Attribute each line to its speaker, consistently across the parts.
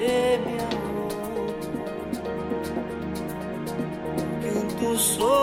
Speaker 1: você meu amor, Quem tu sou.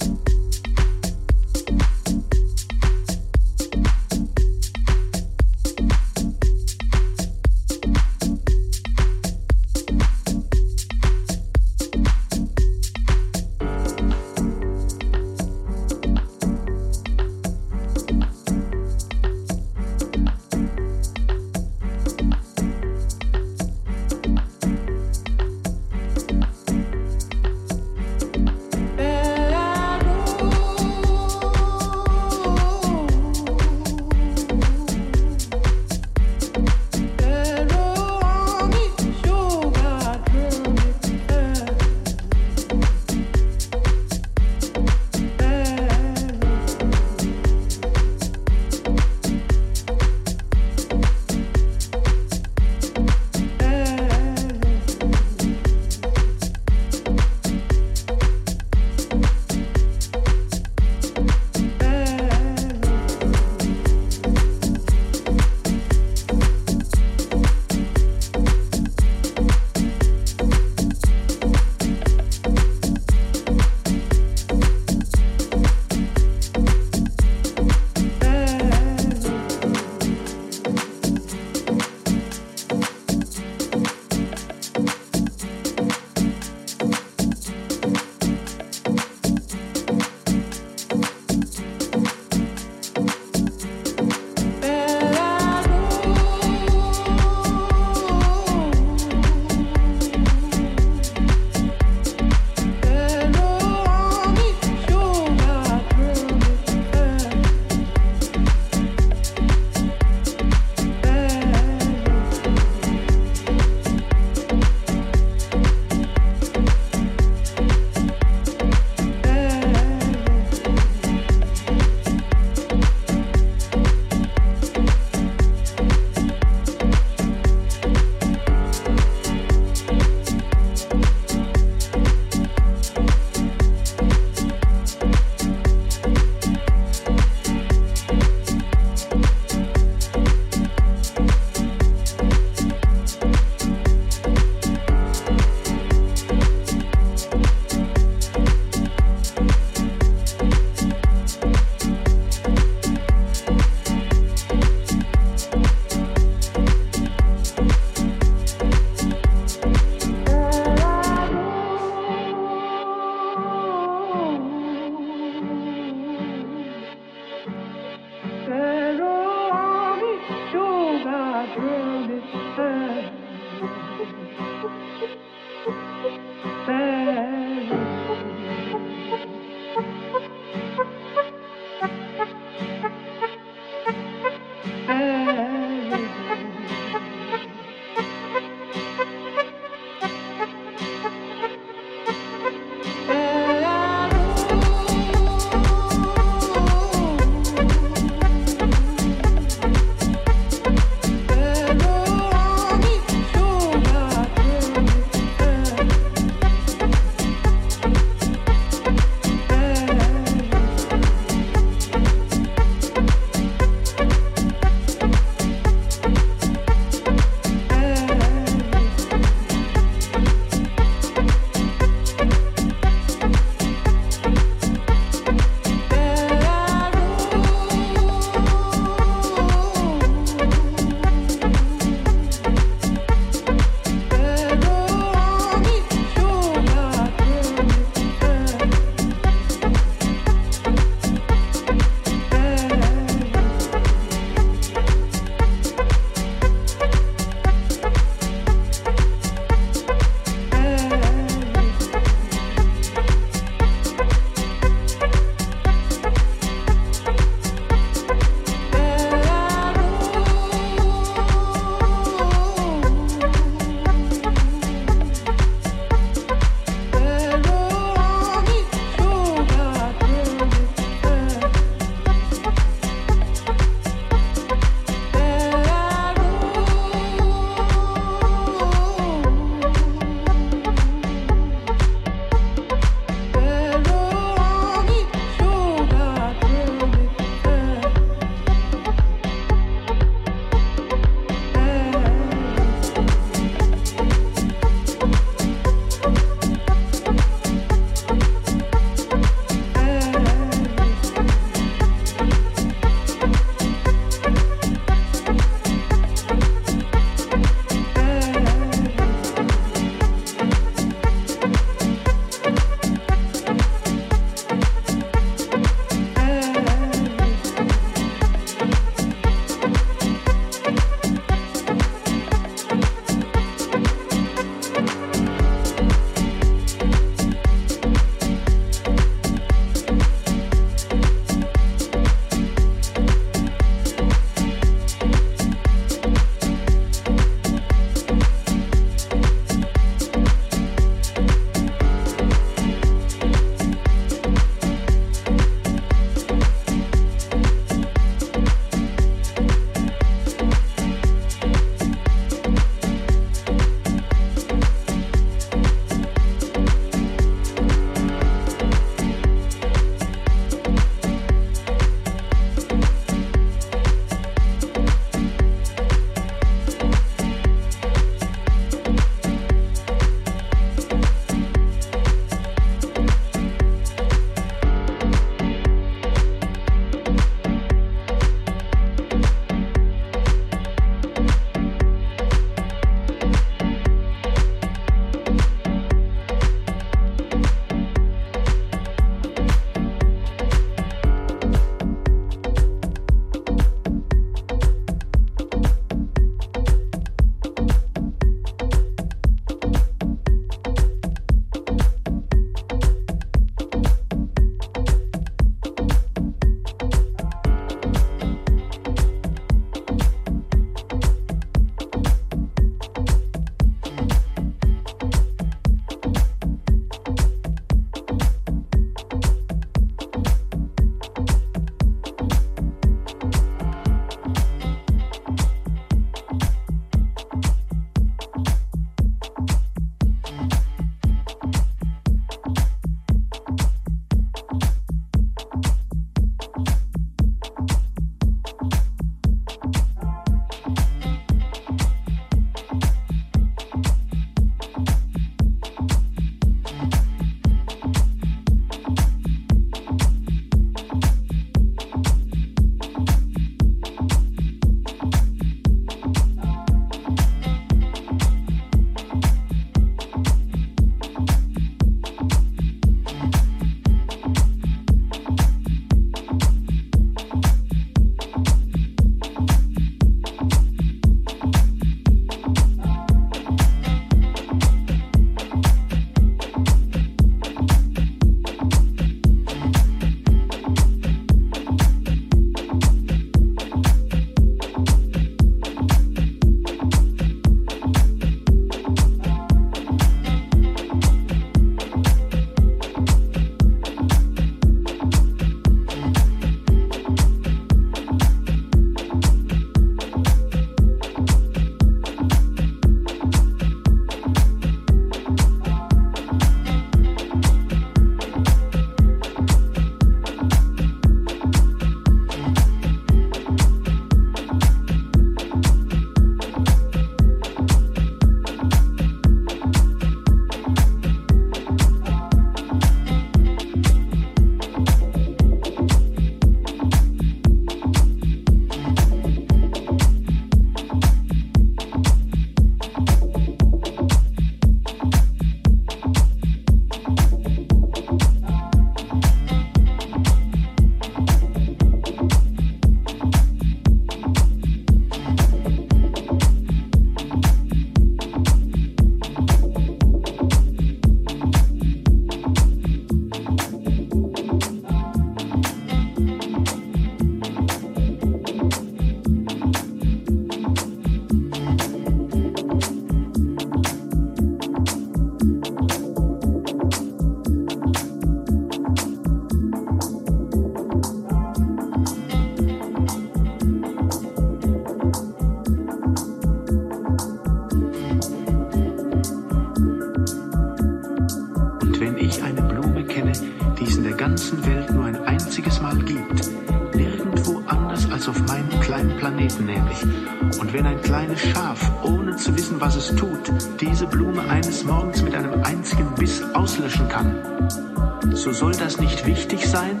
Speaker 2: So soll das nicht wichtig sein?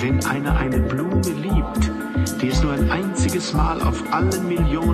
Speaker 2: Wenn einer eine Blume liebt, die es nur ein einziges Mal auf allen Millionen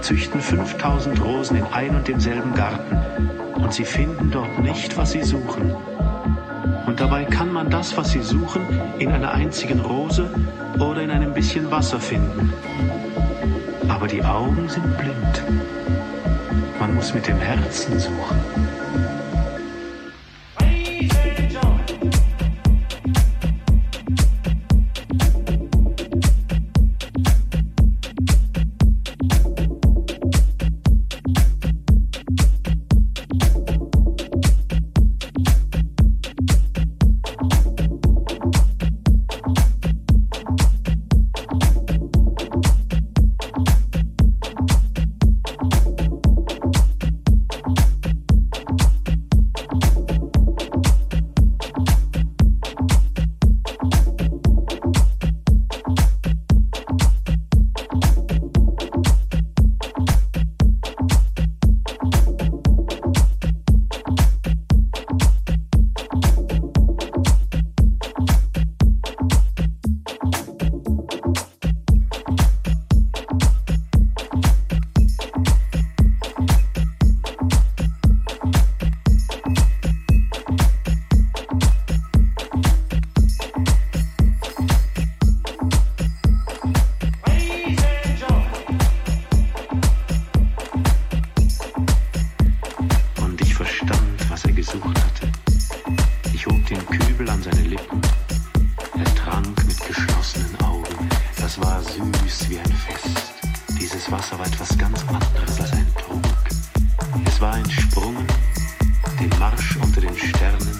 Speaker 2: züchten 5000 Rosen in ein und demselben Garten und sie finden dort nicht, was sie suchen. Und dabei kann man das, was sie suchen, in einer einzigen Rose oder in einem bisschen Wasser finden. Aber die Augen sind blind. Man muss mit dem Herzen suchen. Es war süß wie ein Fest. Dieses Wasser war etwas ganz anderes als ein Trunk. Es war ein Sprungen, den Marsch unter den Sternen